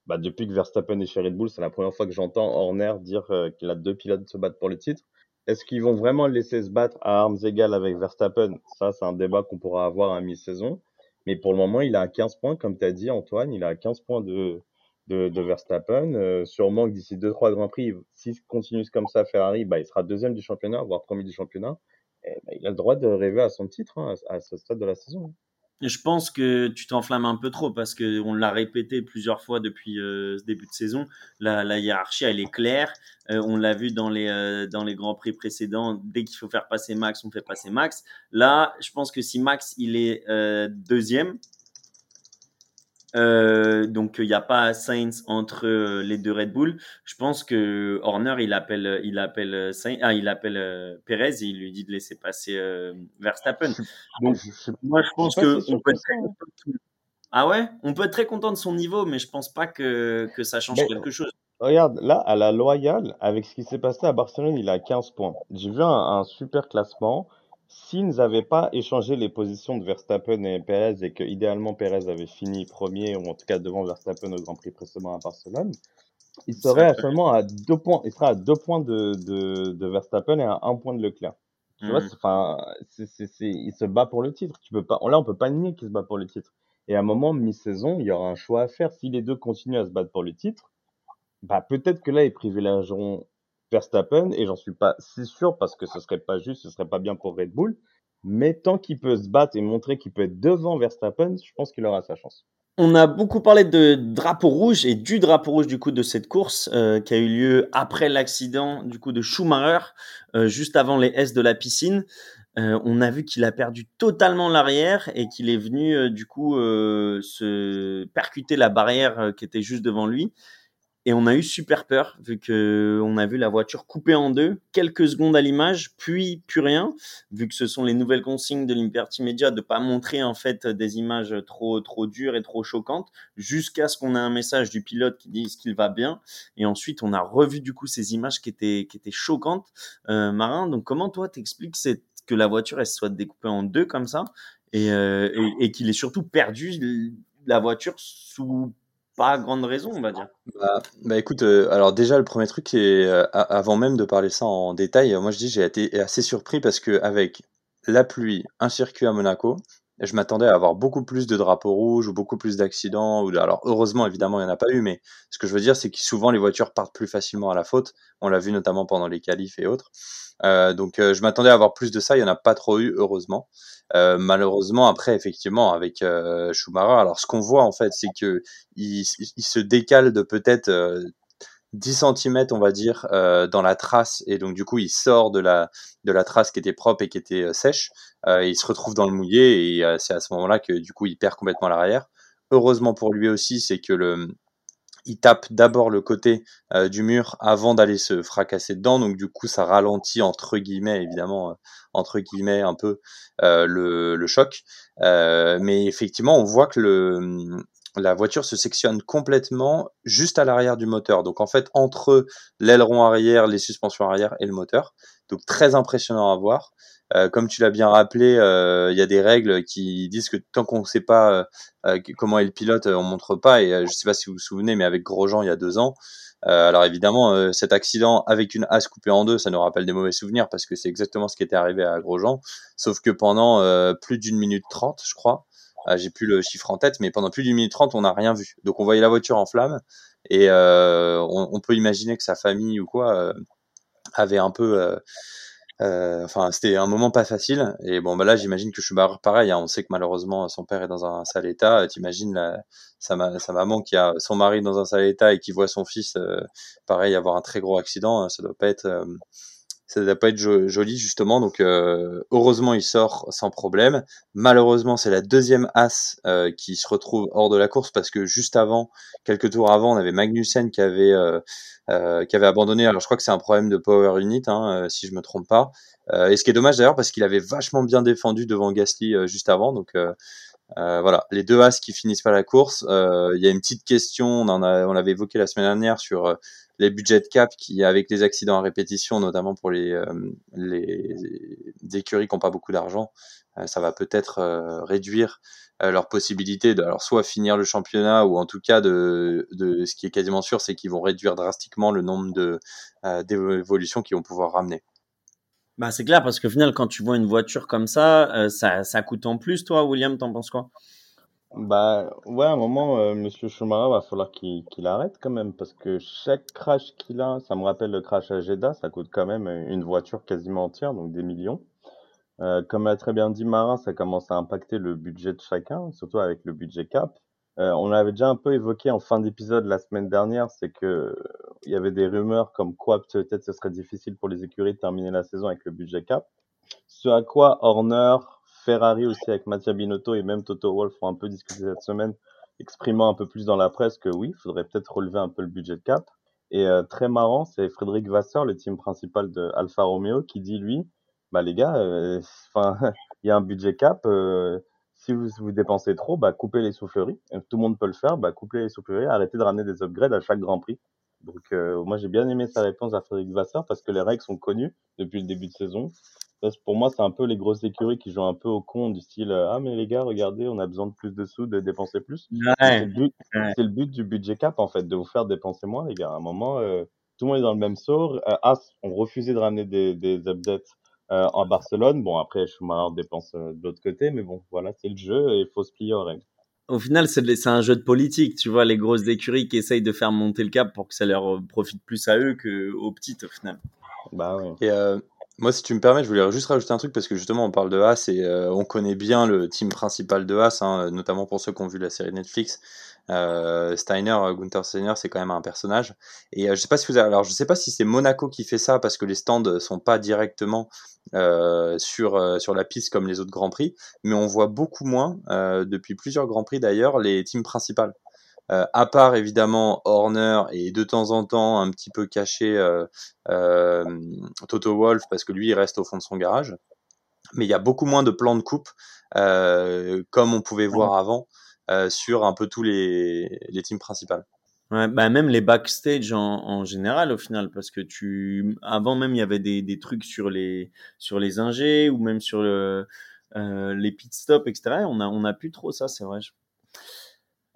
bah, depuis que Verstappen est chez Red Bull, c'est la première fois que j'entends Horner dire qu'il a deux pilotes se battent pour le titre. Est-ce qu'ils vont vraiment laisser se battre à armes égales avec Verstappen? Ça, c'est un débat qu'on pourra avoir à mi-saison. Mais pour le moment, il a 15 points, comme tu as dit, Antoine. Il a 15 points de, de, de Verstappen. Euh, sûrement que d'ici 2-3 Grands Prix, s'il continue comme ça, Ferrari, bah, il sera deuxième du championnat, voire premier du championnat. Et, bah, il a le droit de rêver à son titre hein, à, ce stade de la saison. Je pense que tu t'enflammes un peu trop parce que on l'a répété plusieurs fois depuis euh, ce début de saison. La, la, hiérarchie, elle est claire. Euh, on l'a vu dans les euh, dans les grands prix précédents. Dès qu'il faut faire passer Max, on fait passer Max. Là, je pense que si Max il est deuxième, euh, donc il n'y a pas Sainz entre euh, les deux Red Bull. Je pense que Horner il appelle il appelle Sainz, ah il appelle euh, Perez et il lui dit de laisser passer Verstappen. Donc moi je pense que on peut être très content ah ouais, on peut être très content de son niveau, mais je pense pas que, que ça change quelque chose. Regarde, là, à la loyale, avec ce qui s'est passé à Barcelone, il a 15 points. J'ai vu un, un super classement s'ils n'avaient pas échangé les positions de Verstappen et Perez et que idéalement Perez avait fini premier ou en tout cas devant Verstappen au Grand Prix précédent à Barcelone, il serait seulement à deux points, il sera à deux points de, de, de Verstappen et à un point de Leclerc. Tu vois, hmm. enfin, c'est, c'est, il se bat pour le titre. Tu peux pas, là, on peut pas nier qu'il se bat pour le titre. Et à un moment, mi-saison, il y aura un choix à faire. Si les deux continuent à se battre pour le titre, bah peut-être que là, ils privilégieront Verstappen, et j'en suis pas si sûr parce que ce serait pas juste, ce serait pas bien pour Red Bull. Mais tant qu'il peut se battre et montrer qu'il peut être devant Verstappen, je pense qu'il aura sa chance. On a beaucoup parlé de drapeau rouge et du drapeau rouge du coup de cette course euh, qui a eu lieu après l'accident du coup de Schumacher, euh, juste avant les S de la piscine. Euh, on a vu qu'il a perdu totalement l'arrière et qu'il est venu du coup se percuter la barrière qui était juste devant lui. Et on a eu super peur vu que on a vu la voiture coupée en deux, quelques secondes à l'image, puis plus rien, vu que ce sont les nouvelles consignes de Liberty Media de pas montrer en fait des images trop trop dures et trop choquantes, jusqu'à ce qu'on ait un message du pilote qui dise qu'il va bien. Et ensuite, on a revu du coup ces images qui étaient qui étaient choquantes, euh, Marin. Donc comment toi t'expliques que la voiture elle soit découpée en deux comme ça et, euh, et, et qu'il ait surtout perdu la voiture sous pas grande raison, on va dire. Bah, bah écoute, euh, alors déjà le premier truc, c'est euh, avant même de parler ça en détail, moi je dis j'ai été assez surpris parce que avec la pluie, un circuit à Monaco, je m'attendais à avoir beaucoup plus de drapeaux rouges ou beaucoup plus d'accidents. Ou alors heureusement évidemment il n'y en a pas eu, mais ce que je veux dire c'est que souvent les voitures partent plus facilement à la faute. On l'a vu notamment pendant les qualifs et autres. Euh, donc je m'attendais à avoir plus de ça, il n'y en a pas trop eu heureusement. Euh, malheureusement, après, effectivement, avec euh, Schumacher, alors ce qu'on voit en fait, c'est que il, il, se décale de peut-être 10 euh, cm, on va dire, euh, dans la trace, et donc du coup, il sort de la de la trace qui était propre et qui était euh, sèche. Et il se retrouve dans le mouillé, et c'est à ce moment-là que du coup, il perd complètement l'arrière. Heureusement pour lui aussi, c'est que le il tape d'abord le côté euh, du mur avant d'aller se fracasser dedans, donc du coup ça ralentit entre guillemets évidemment euh, entre guillemets un peu euh, le, choc, mais effectivement on voit que le la voiture se sectionne complètement juste à l'arrière du moteur, donc en fait entre l'aileron arrière, les suspensions arrière et le moteur, donc très impressionnant à voir. Euh, comme tu l'as bien rappelé, euh, il y a des règles qui disent que tant qu'on ne sait pas euh, comment est le pilote, on montre pas. Et je ne sais pas si vous vous souvenez, mais avec Grosjean il y a deux ans, alors évidemment, cet accident avec une as coupée en deux, ça nous rappelle des mauvais souvenirs parce que c'est exactement ce qui était arrivé à Grosjean. Sauf que pendant plus d'une minute trente, je crois, j'ai plus le chiffre en tête, mais pendant plus d'une minute trente, on n'a rien vu. Donc on voyait la voiture en flammes et on, on, peut imaginer que sa famille ou quoi avait un peu euh, enfin, c'était un moment pas facile. Et bon, bah là, j'imagine que Schumacher, pareil. Hein, on sait que malheureusement, son père est dans un sale état. T'imagines sa, sa, maman qui a son mari dans un sale état et qui voit son fils, euh, pareil, avoir un très gros accident. Hein, ça doit pas être, euh, ça doit pas être joli justement. Donc, heureusement, il sort sans problème. Malheureusement, c'est la deuxième as qui se retrouve hors de la course parce que juste avant, quelques tours avant, on avait Magnussen qui avait euh, qui avait abandonné. Alors je crois que c'est un problème de power unit, hein, euh, si je me trompe pas. Euh, et ce qui est dommage d'ailleurs parce qu'il avait vachement bien défendu devant Gasly juste avant. Donc voilà, les deux as qui finissent pas la course. Il y a une petite question, on on l'avait évoqué la semaine dernière sur les budgets de cap qui, avec les accidents à répétition, notamment pour les, les, écuries qui n'ont pas beaucoup d'argent, ça va peut-être réduire euh, leur possibilité de alors soit finir le championnat ou en tout cas de, ce qui est quasiment sûr c'est qu'ils vont réduire drastiquement le nombre de euh, d'évolutions qu'ils vont pouvoir ramener. Bah c'est clair parce qu'au final quand tu vois une voiture comme ça, euh, ça, ça coûte en plus toi William, t'en penses quoi? Bah ouais à un moment euh, Monsieur Schumacher va falloir qu'il qu'il arrête quand même parce que chaque crash qu'il a, ça me rappelle le crash à Jeddah, ça coûte quand même une voiture quasiment entière donc des millions. Euh, comme a très bien dit Marin, ça commence à impacter le budget de chacun, surtout avec le budget cap. Euh, on l'avait déjà un peu évoqué en fin d'épisode la semaine dernière, c'est que il y avait des rumeurs comme quoi peut-être ce serait difficile pour les écuries de terminer la saison avec le budget cap. Ce à quoi Horner, Ferrari aussi avec Mattia Binotto et même Toto Wolff ont un peu discuté cette semaine, exprimant un peu plus dans la presse que oui, il faudrait peut-être relever un peu le budget de cap. Et euh, très marrant, c'est Frédéric Vasseur, le team principal de Alfa Romeo, qui dit lui, bah les gars, euh, enfin, il y a un budget cap. Euh, si vous, vous dépensez trop, bah coupez les souffleries. Tout le monde peut le faire, bah coupez les souffleries, arrêtez de ramener des upgrades à chaque Grand Prix. Donc moi j'ai bien aimé sa réponse à Frédéric Vasseur parce que les règles sont connues depuis le début de saison. Pour moi c'est un peu les grosses écuries qui jouent un peu au con du style ah mais les gars regardez on a besoin de plus de sous de dépenser plus. C'est le, but, le but du budget cap en fait de vous faire dépenser moins les gars. À un moment tout le monde est dans le même sort. As ont refusé de ramener des, des updates euh, en Barcelone. Bon, après, Schumacher dépense euh, de l'autre côté, mais bon, voilà, c'est le jeu et il faut se plier aux règles. au final, c'est un jeu de politique, tu vois, les grosses écuries qui essayent de faire monter le cap pour que ça leur profite plus à eux qu'aux petites, au final. Bah oui. Et euh, moi, si tu me permets, je voulais juste rajouter un truc parce que justement, on parle de Haas et euh, on connaît bien le team principal de Haas, hein, notamment pour ceux qui ont vu la série Netflix. Euh, Steiner, Gunther Steiner, c'est quand même un personnage. Et je sais pas si vous alors je sais pas si c'est Monaco qui fait ça parce que les stands sont pas directement sur sur la piste comme les autres grands prix, mais on voit beaucoup moins depuis plusieurs grands prix d'ailleurs les teams principales. Euh, à part évidemment Horner et de temps en temps un petit peu caché euh, euh, Toto Wolf parce que lui il reste au fond de son garage. Mais il y a beaucoup moins de plans de coupe comme on pouvait voir avant sur un peu tous les, les teams principales. Ouais, bah même les backstage en, en, général au final parce que tu avant même il y avait des, des trucs sur les sur les ingés ou même sur le, euh, les pit stops etc on a on a plus trop ça c'est vrai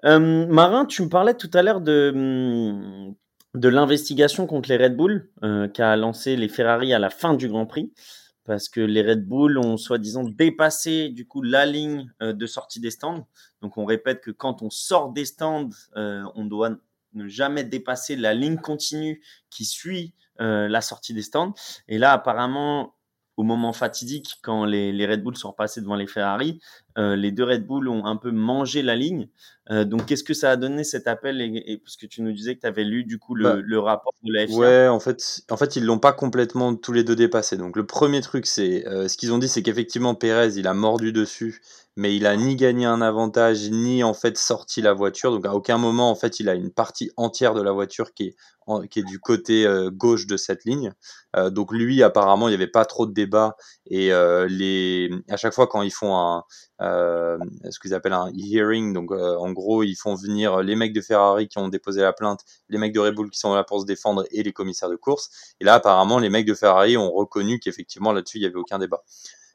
euh, Marin, tu me parlais tout à l'heure de, de l'investigation contre les Red Bull euh, qu'a lancé les Ferrari à la fin du Grand Prix, parce que les Red Bull ont soi-disant dépassé du coup la ligne euh, de sortie des stands. Donc on répète que quand on sort des stands, euh, on doit ne jamais dépasser la ligne continue qui suit la sortie des stands. Et là, apparemment, au moment fatidique, quand les, les, Red Bull sont passés devant les Ferrari, euh, les deux Red Bull ont un peu mangé la ligne. Euh, donc, qu'est-ce que ça a donné cet appel et, et, Parce que tu nous disais que tu avais lu du coup le, bah, le, rapport de la FIA. Ouais, en fait, en fait ils l'ont pas complètement tous les deux dépassé. Donc, le premier truc, c'est euh, ce qu'ils ont dit, c'est qu'effectivement, Pérez, il a mordu dessus, mais il a ni gagné un avantage, ni en fait sorti la voiture. Donc, à aucun moment, en fait, il a une partie entière de la voiture qui est qui est du côté gauche de cette ligne. Donc lui, apparemment, il n'y avait pas trop de débat et les à chaque fois quand ils font un ce qu'ils appellent un hearing, donc en gros, ils font venir les mecs de Ferrari qui ont déposé la plainte, les mecs de Red Bull qui sont là pour se défendre et les commissaires de course. Et là, apparemment, les mecs de Ferrari ont reconnu qu'effectivement là-dessus, il n'y avait aucun débat.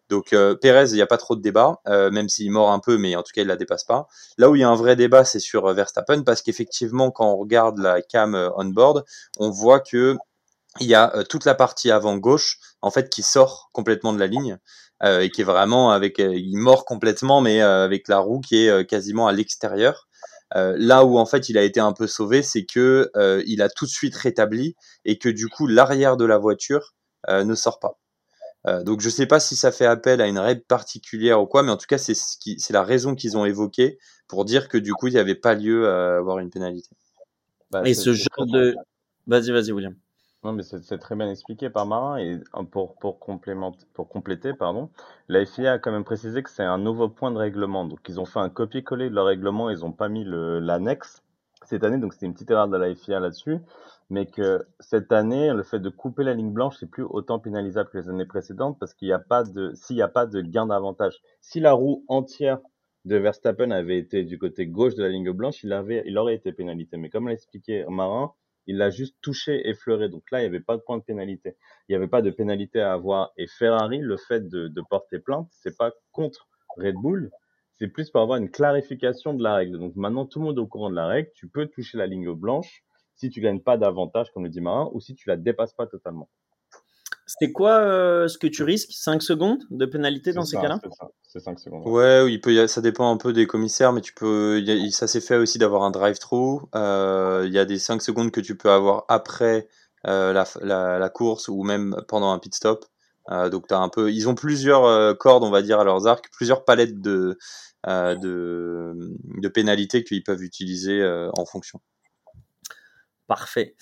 Donc euh, Pérez, il n'y a pas trop de débat, euh, même s'il mord un peu, mais en tout cas il la dépasse pas. Là où il y a un vrai débat, c'est sur euh, Verstappen, parce qu'effectivement quand on regarde la cam euh, on board, on voit que il y a toute la partie avant gauche en fait qui sort complètement de la ligne et qui est vraiment avec, il mord complètement, mais avec la roue qui est quasiment à l'extérieur. là où en fait il a été un peu sauvé, c'est que il a tout de suite rétabli et que du coup l'arrière de la voiture ne sort pas. Euh, donc je sais pas si ça fait appel à une règle particulière ou quoi, mais en tout cas c'est ce qui, c'est la raison qu'ils ont évoquée pour dire que du coup il n'y avait pas lieu à avoir une pénalité. Bah, et ce genre de, vas-y vas-y William. Non mais c'est très bien expliqué par Marin et pour pour complémenter, pour compléter pardon, la FIA a quand même précisé que c'est un nouveau point de règlement. Donc ils ont fait un copier-coller de leur règlement, ils ont pas mis l'annexe cette année, donc c'était une petite erreur de la FIA là-dessus mais que cette année, le fait de couper la ligne blanche, c'est plus autant pénalisable que les années précédentes parce qu'il n'y a pas de, s'il n'y a pas de gain d'avantage. Si la roue entière de Verstappen avait été du côté gauche de la ligne blanche, il avait, il aurait été pénalité. Mais comme l'a expliqué Marin, il l'a juste touché, effleuré. Donc là, il n'y avait pas de point de pénalité. Il n'y avait pas de pénalité à avoir. Et Ferrari, le fait de, porter plainte, c'est pas contre Red Bull, c'est plus pour avoir une clarification de la règle. Donc maintenant, tout le monde est au courant de la règle. Tu peux toucher la ligne blanche si tu gagnes pas d'avantage, comme le dit Marin, ou si tu la dépasses pas totalement. C'est quoi euh, ce que tu risques? 5 secondes de pénalité dans ces cas-là? C'est 5 secondes. Ouais, oui, il peut, ça dépend un peu des commissaires, mais tu peux, y a, ça s'est fait aussi d'avoir un drive-through. Euh, il y a des 5 secondes que tu peux avoir après euh, la, la, la, course ou même pendant un pit stop. Euh, donc as un peu, ils ont plusieurs euh, cordes, on va dire, à leurs arcs, plusieurs palettes de, euh, de, de pénalités qu'ils peuvent utiliser en fonction. Parfait.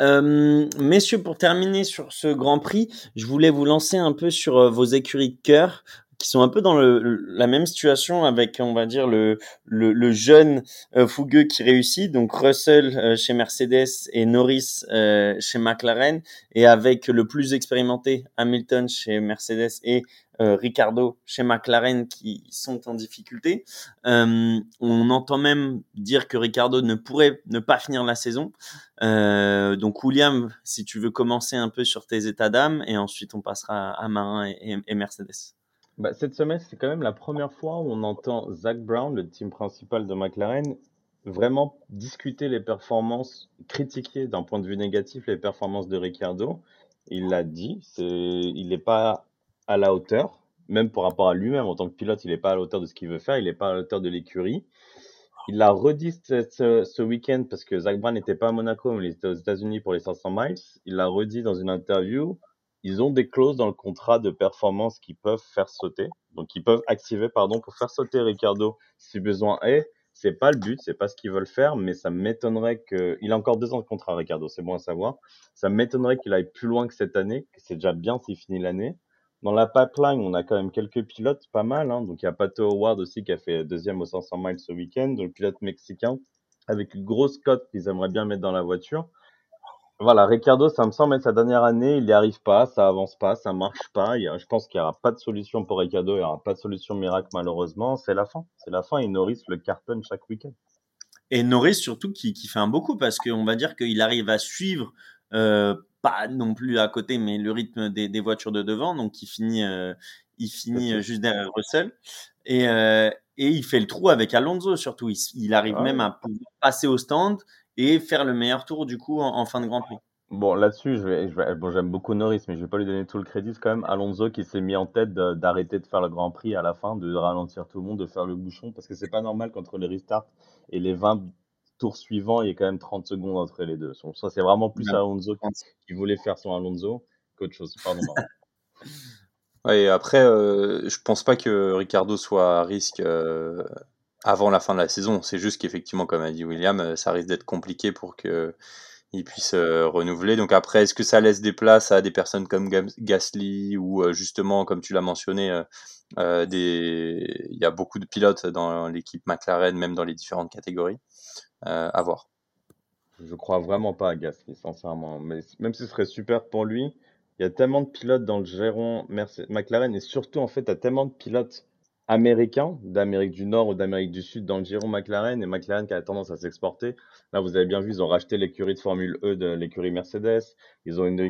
Euh, messieurs, pour terminer sur ce Grand Prix, je voulais vous lancer un peu sur euh, vos écuries de cœur qui sont un peu dans le, la même situation avec, on va dire, le, le, le jeune euh, fougueux qui réussit, donc Russell chez Mercedes et Norris chez McLaren, et avec le plus expérimenté Hamilton chez Mercedes et euh, Ricardo chez McLaren qui sont en difficulté. Euh, on entend même dire que Ricardo ne pourrait ne pas finir la saison. Euh, donc William, si tu veux commencer un peu sur tes états d'âme, et ensuite on passera à Marin et, Mercedes. Bah, cette semaine, c'est quand même la première fois où on entend Zach Brown, le team principal de McLaren, vraiment discuter les performances, critiquer d'un point de vue négatif les performances de Ricardo. Il l'a dit, il n'est pas à la hauteur, même par rapport à lui-même en tant que pilote, il n'est pas à la hauteur de ce qu'il veut faire, il n'est pas à la hauteur de l'écurie. Il l'a redit ce, week-end parce que Zach Brown n'était pas à Monaco, mais il était aux États-Unis pour les 500 miles. Il l'a redit dans une interview. Ils ont des clauses dans le contrat de performance qui peuvent faire sauter, donc ils peuvent activer, pardon, pour faire sauter Ricardo si besoin est. C'est pas le but, c'est pas ce qu'ils veulent faire, mais ça m'étonnerait que, il a encore deux ans de contrat, Ricardo, c'est bon à savoir. Ça m'étonnerait qu'il aille plus loin que cette année, que c'est déjà bien s'il finit l'année. Dans la pipeline, on a quand même quelques pilotes pas mal. Hein. Donc il y a Pato Howard aussi qui a fait deuxième au 500 miles ce week-end, le pilote mexicain, avec une grosse cote qu'ils aimeraient bien mettre dans la voiture. Voilà, Ricardo, ça me semble être sa dernière année, il n'y arrive pas, ça avance pas, ça marche pas. je pense qu'il n'y aura pas de solution pour Ricardo, il n'y aura pas de solution miracle malheureusement. C'est la fin, c'est la fin et Norris le cartonne chaque week-end. Et Norris surtout qui, qui fait un beaucoup parce qu'on va dire qu'il arrive à suivre euh, pas non plus à côté, mais le rythme des, des voitures de devant. Donc, il finit, euh, il finit juste derrière Russell. Et, euh, et il fait le trou avec Alonso surtout. Il, arrive ah même à passer au stand et faire le meilleur tour du coup en, fin de Grand Prix. Bon, là-dessus, je vais, je vais, bon, j'aime beaucoup Norris, mais je vais pas lui donner tout le crédit. C'est quand même Alonso qui s'est mis en tête d'arrêter de, faire le Grand Prix à la fin, de ralentir tout le monde, de faire le bouchon, parce que c'est pas normal qu'entre les restarts et les 20 tour suivant, il y a quand même 30 secondes entre les deux. Ça, c'est vraiment plus Alonso qui, voulait faire son Alonso qu'autre chose. Pardon. et après, euh, je pense pas que Ricardo soit à risque euh, avant la fin de la saison. C'est juste qu'effectivement, comme a dit William, euh, ça risque d'être compliqué pour que il puisse renouveler. Donc après, est-ce que ça laisse des places à des personnes comme Gasly ou justement, comme tu l'as mentionné, des... il y a beaucoup de pilotes dans l'équipe McLaren, même dans les différentes catégories. Euh, à voir. Je crois vraiment pas à Gasly, sincèrement. Mais même si ce serait super pour lui, il y a tellement de pilotes dans le giron McLaren et surtout, en fait, il y a tellement de pilotes américains, d'Amérique du Nord ou d'Amérique du Sud dans le giron McLaren et McLaren qui a tendance à s'exporter. Là, vous avez bien vu, ils ont racheté l'écurie de Formule E de l'écurie Mercedes. Ils ont une,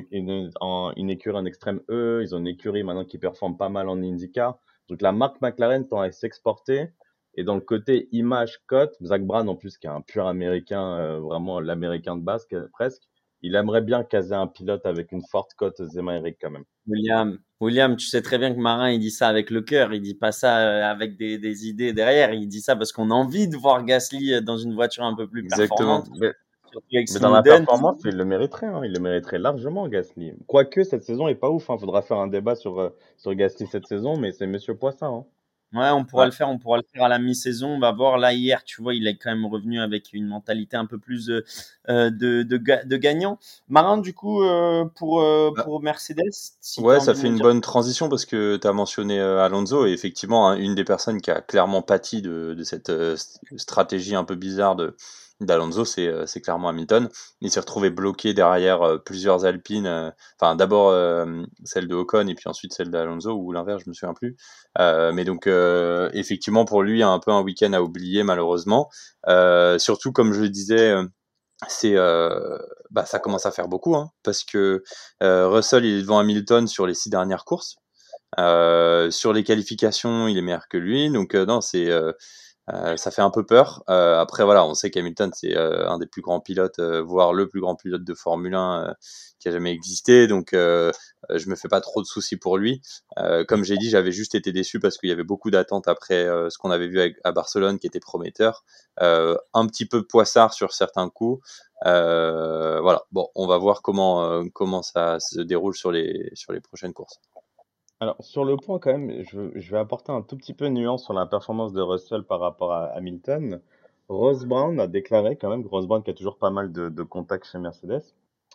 écurie en extrême E. Ils ont une écurie maintenant qui performe pas mal en IndyCar. Donc la marque McLaren tend à s'exporter. Et dans le côté image cote, Zach Brown en plus qui est un pur américain, euh, vraiment l'américain de base presque, il aimerait bien caser un pilote avec une forte cote Zema Eric quand même. William, William, tu sais très bien que Marin il dit ça avec le cœur, il dit pas ça euh, avec des, des, idées derrière, il dit ça parce qu'on a envie de voir Gasly euh, dans une voiture un peu plus Exactement. performante. Mais, dans la performance, il le mériterait, hein. il le mériterait largement Gasly. Quoique cette saison est pas ouf, il hein. faudra faire un débat sur, sur Gasly cette saison, mais c'est Monsieur Poisson. Hein. Ouais, on pourra le faire, on pourra le faire à la mi-saison. On va voir. Là, hier, tu vois, il est quand même revenu avec une mentalité un peu plus euh, euh de, de, de, gagnant. Marin, du coup, euh, pour, bah, pour Mercedes Ouais, ça fait une bonne transition parce que tu as mentionné Alonso et effectivement, hein, une des personnes qui a clairement pâti de, de cette stratégie un peu bizarre de d'Alonso, euh, c'est clairement Hamilton. Il s'est retrouvé bloqué derrière euh, plusieurs Alpines, euh, enfin d'abord celle de Ocon et puis ensuite celle d'Alonso, ou l'inverse, je me souviens plus. mais donc effectivement pour lui, un peu un week-end à oublier malheureusement. surtout comme je le disais c'est bah, ça commence à faire beaucoup hein, parce que Russell il est devant Hamilton sur les six dernières courses. sur les qualifications, il est meilleur que lui. Donc non, c'est euh, ça fait un peu peur. Euh, après, voilà, on sait qu'Hamilton, c'est euh, un des plus grands pilotes, voire le plus grand pilote de Formule 1 qui a jamais existé. Donc, je me fais pas trop de soucis pour lui. comme j'ai dit, j'avais juste été déçu parce qu'il y avait beaucoup d'attentes après ce qu'on avait vu à Barcelone, qui était prometteur. un petit peu poissard sur certains coups. voilà. Bon, on va voir comment comment ça se déroule sur les sur les prochaines courses. Alors, sur le point, quand même, je, je vais apporter un tout petit peu de nuance sur la performance de Russell par rapport à Hamilton. Ross Brown a déclaré, quand même, Ross Brown qui a toujours pas mal de, de contacts chez Mercedes,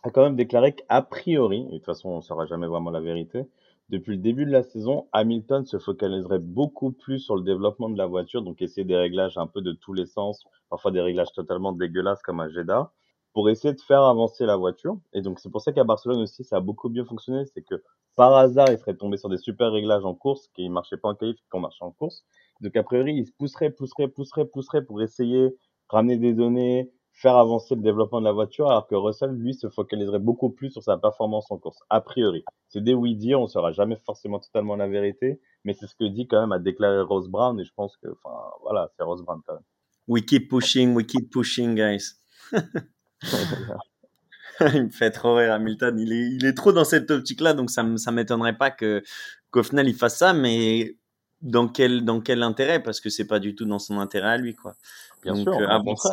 a quand même déclaré qu'a priori, et de toute façon, on ne saura jamais vraiment la vérité, depuis le début de la saison, Hamilton se focaliserait beaucoup plus sur le développement de la voiture, donc essayer des réglages un peu de tous les sens, parfois des réglages totalement dégueulasses comme à Jeddah, pour essayer de faire avancer la voiture. Et donc, c'est pour ça qu'à Barcelone aussi, ça a beaucoup bien fonctionné. C'est que par hasard, il serait tombé sur des super réglages en course qui ne marchaient pas en qualif, qui marchait en course. Donc, a priori, il se pousserait, pousserait, pousserait, pousserait pour essayer ramener des données, faire avancer le développement de la voiture, alors que Russell, lui, se focaliserait beaucoup plus sur sa performance en course, a priori. C'est des oui-dire, on ne saura jamais forcément totalement la vérité, mais c'est ce que dit quand même à déclarer Rose Brown, et je pense que, enfin, voilà, c'est Rose Brown quand même. We keep pushing, we keep pushing, guys. il me fait trop rire, Hamilton. Il est, il est trop dans cette optique-là, donc ça, ça m'étonnerait pas que qu'au final il fasse ça, mais dans quel, dans quel intérêt? Parce que c'est pas du tout dans son intérêt à lui, quoi. Bien Donc, sûr, euh, avant ça.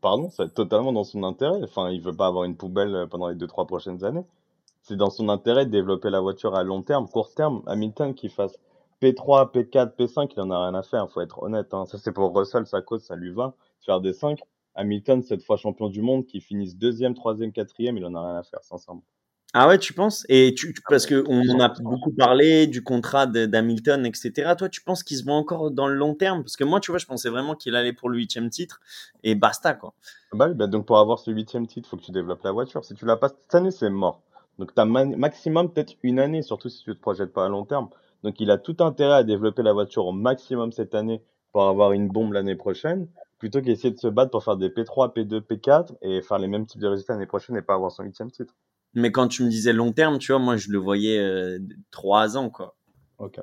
Pardon, c'est totalement dans son intérêt. Enfin, il veut pas avoir une poubelle euh, pendant les deux, trois prochaines années. C'est dans son intérêt de développer la voiture à long terme, court terme. Hamilton qui fasse P3, P4, P5, il en a rien à faire, faut être honnête. Hein. Ça, c'est pour Russell, sa cause, ça lui va. Faire des 5. Hamilton, cette fois champion du monde, qui finisse deuxième, troisième, quatrième, il en a rien à faire, sincèrement. Ah ouais, tu penses? Et tu, tu- parce que on en a beaucoup parlé du contrat d'Hamilton, etc. Toi, tu penses qu'il se voit encore dans le long terme? Parce que moi, tu vois, je pensais vraiment qu'il allait pour le huitième titre et basta quoi. Bah oui, bah donc pour avoir ce huitième titre, faut que tu développes la voiture. Si tu l'as pas cette année, c'est mort. Donc tu as maximum peut-être une année, surtout si tu te projettes pas à long terme. Donc il a tout intérêt à développer la voiture au maximum cette année pour avoir une bombe l'année prochaine, plutôt qu'essayer de se battre pour faire des P3, P2, P4 et faire les mêmes types de résultats l'année prochaine et pas avoir son huitième titre. Mais quand tu me disais long terme, tu vois, moi, je le voyais euh, trois ans quoi. Ok.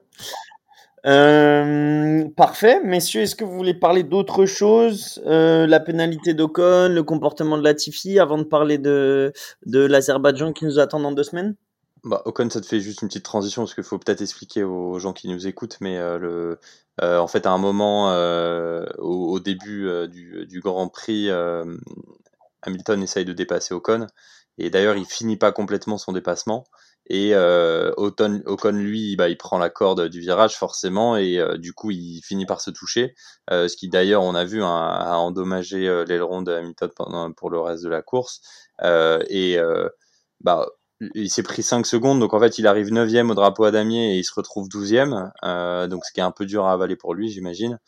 Euh, parfait, messieurs. Est-ce que vous voulez parler d'autre chose? Euh, La pénalité d'Ocon, le comportement de Latifi, avant de parler de de l'Azerbaïdjan qui nous attend dans deux semaines? Bah, Ocon, ça te fait juste une petite transition parce qu'il faut peut-être expliquer aux gens qui nous écoutent, mais euh, le, euh, en fait, à un moment, euh, au, début euh, du, Grand Prix, Hamilton essaye de dépasser Ocon, et d'ailleurs, il finit pas complètement son dépassement. Et Ocon, lui, bah, il prend la corde du virage forcément, et du coup, il finit par se toucher, ce qui d'ailleurs, on a vu, hein, a endommagé l'aileron de Hamilton pendant, pour le reste de la course. Et bah, il s'est pris 5 secondes, donc en fait il arrive 9ème au drapeau à damier et il se retrouve 12ème, euh, donc ce qui est un peu dur à avaler pour lui, j'imagine.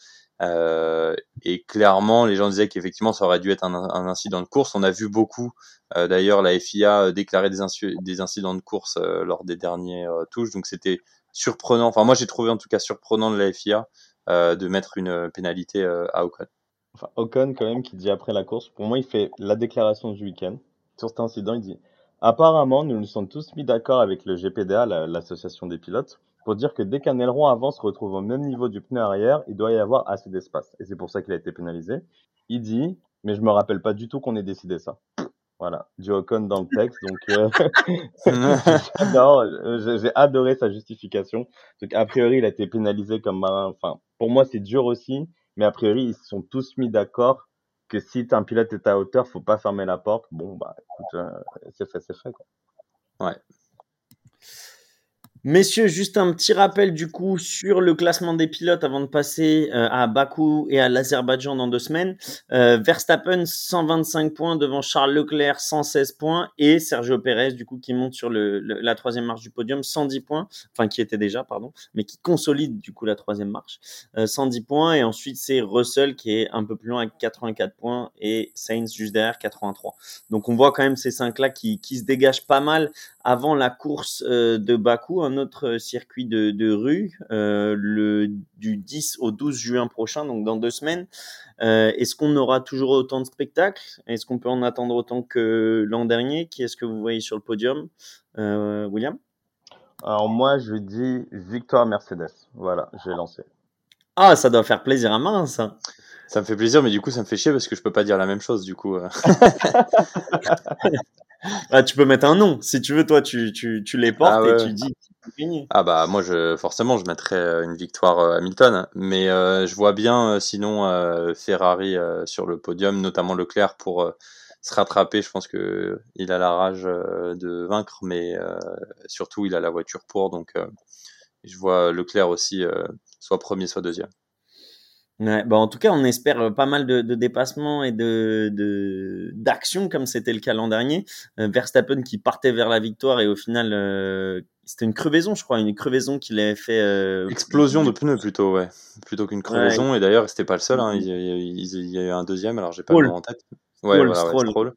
Euh, et clairement, les gens disaient qu'effectivement ça aurait dû être un, incident de course. On a vu beaucoup, euh, d'ailleurs, la FIA déclarer des, des incidents de course euh, lors des dernières euh, touches, donc c'était surprenant. Enfin, moi j'ai trouvé en tout cas surprenant de la FIA euh, de mettre une pénalité euh, à Ocon. Enfin, Ocon, quand même, qui dit après la course, pour moi, il fait la déclaration du week-end. Sur cet incident, il dit Apparemment, nous nous sommes tous mis d'accord avec le GPDA, l'association des pilotes, pour dire que dès qu'un aileron avant se retrouve au même niveau du pneu arrière, il doit y avoir assez d'espace. Et c'est pour ça qu'il a été pénalisé. Il dit, mais je me rappelle pas du tout qu'on ait décidé ça. Voilà, du Ocon dans le texte. Donc, euh, j'ai adoré sa justification. Donc, a priori, il a été pénalisé comme un. Enfin, pour moi, c'est dur aussi, mais a priori, ils se sont tous mis d'accord que si un pilote est à hauteur, faut pas fermer la porte. Bon, bah, écoute, euh, c'est fait, c'est fait, quoi. Ouais. Messieurs, juste un petit rappel du coup sur le classement des pilotes avant de passer euh, à Bakou et à l'Azerbaïdjan dans deux semaines. Euh, Verstappen 125 points devant Charles Leclerc 116 points et Sergio Pérez du coup qui monte sur le, le, la troisième marche du podium 110 points, enfin qui était déjà pardon, mais qui consolide du coup la troisième marche euh, 110 points et ensuite c'est Russell qui est un peu plus loin avec 84 points et Sainz juste derrière 83. Donc on voit quand même ces cinq là qui, qui se dégagent pas mal avant la course euh, de Bakou, un autre circuit de, de rue, euh, le, du 10 au 12 juin prochain, donc dans deux semaines. Euh, est-ce qu'on aura toujours autant de spectacles? Est-ce qu'on peut en attendre autant que l'an dernier? Qui est-ce que vous voyez sur le podium? Euh, William? Alors moi, je dis victoire Mercedes. Voilà, j'ai lancé. Ah, ça doit faire plaisir à main, ça. Ça me fait plaisir, mais du coup, ça me fait chier parce que je peux pas dire la même chose, du coup. ah, tu peux mettre un nom. Si tu veux, toi, tu, tu, tu les portes ah ouais. et tu dis Ah bah moi, je, forcément, je mettrais une victoire euh, Hamilton, mais euh, je vois bien, euh, sinon, euh, Ferrari euh, sur le podium, notamment Leclerc, pour euh, se rattraper. Je pense que il a la rage de vaincre, mais surtout, il a la voiture pour. Donc, je vois Leclerc aussi, soit premier, soit deuxième. Ouais, bah en tout cas, on espère pas mal de, de dépassements et de d'action comme c'était le cas l'an dernier. Euh, Verstappen qui partait vers la victoire et au final, euh, c'était une crevaison, je crois, une crevaison qu'il avait fait. Euh, Explosion de pneus plutôt, ouais, plutôt qu'une crevaison. Ouais. Et d'ailleurs, c'était pas le seul. Hein. Il, y a, eu un deuxième, alors j'ai pas le nom en tête. Ouais, Stroll, voilà, Stroll. ouais, Stroll.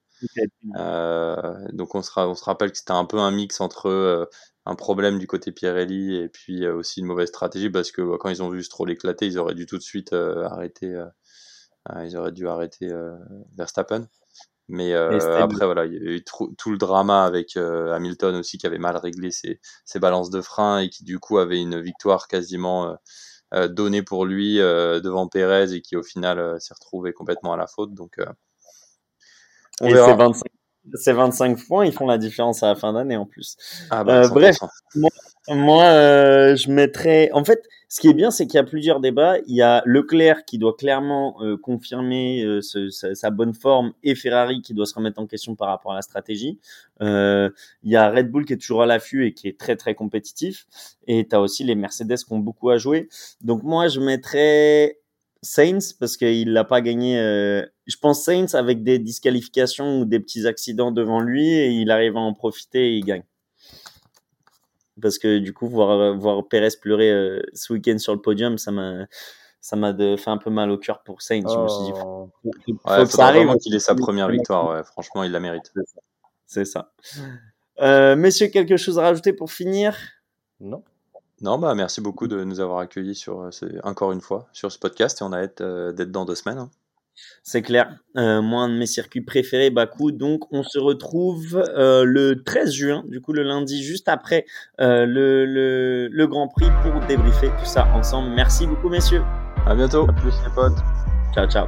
Euh, donc on se, on se rappelle que c'était un peu un mix entre euh, un problème du côté Pirelli et puis euh, aussi une mauvaise stratégie parce que bah, quand ils ont vu Stroll éclater, ils auraient dû tout de suite euh, arrêter, euh, ils auraient dû arrêter Verstappen. Mais après voilà, il y a eu tout, le drama avec Hamilton aussi qui avait mal réglé ses, ses, balances de frein et qui du coup avait une victoire quasiment donnée pour lui devant Perez et qui au final s'est retrouvé complètement à la faute. Donc on et verra. 25 ces 25 points, ils font la différence à la fin d'année en plus. Ah bah, Euh, bref, 100%. Moi, euh, je mettrais. En fait, ce qui est bien, c'est qu'il y a plusieurs débats. Il y a Leclerc qui doit clairement euh, confirmer euh, ce- sa, sa bonne forme et Ferrari qui doit se remettre en question par rapport à la stratégie. Euh, il y a Red Bull qui est toujours à l'affût et qui est très très compétitif. Et tu as aussi les Mercedes qui ont beaucoup à jouer. Donc moi, je mettrais Sainz parce qu'il n'a pas gagné. Je pense Sainz avec des disqualifications ou des petits accidents devant lui et il arrive à en profiter et il gagne parce que du coup voir voir Perez pleurer euh, ce week-end sur le podium ça m'a ça m'a fait un peu mal au cœur pour Sainz je me suis dit Oh. faut, faut Ouais, que ça arrive qu'il ait sa première victoire. Ouais. Franchement, il la mérite. c'est ça euh, messieurs quelque chose à rajouter pour finir? Non. Non, bah merci beaucoup de nous avoir accueillis sur euh, encore une fois sur ce podcast et on a hâte euh, d'être dans deux semaines. hein. C'est clair. Euh, moi un de mes circuits préférés Bakou. Donc on se retrouve euh, le 13 juin du coup le lundi juste après euh, le, le le Grand Prix pour débriefer tout ça ensemble. Merci beaucoup messieurs. À bientôt. À plus les potes. ciao ciao.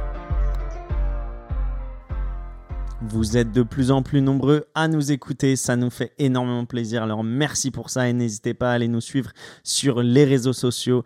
Vous êtes de plus en plus nombreux à nous écouter, ça nous fait énormément plaisir. Alors merci pour ça et n'hésitez pas à aller nous suivre sur les réseaux sociaux,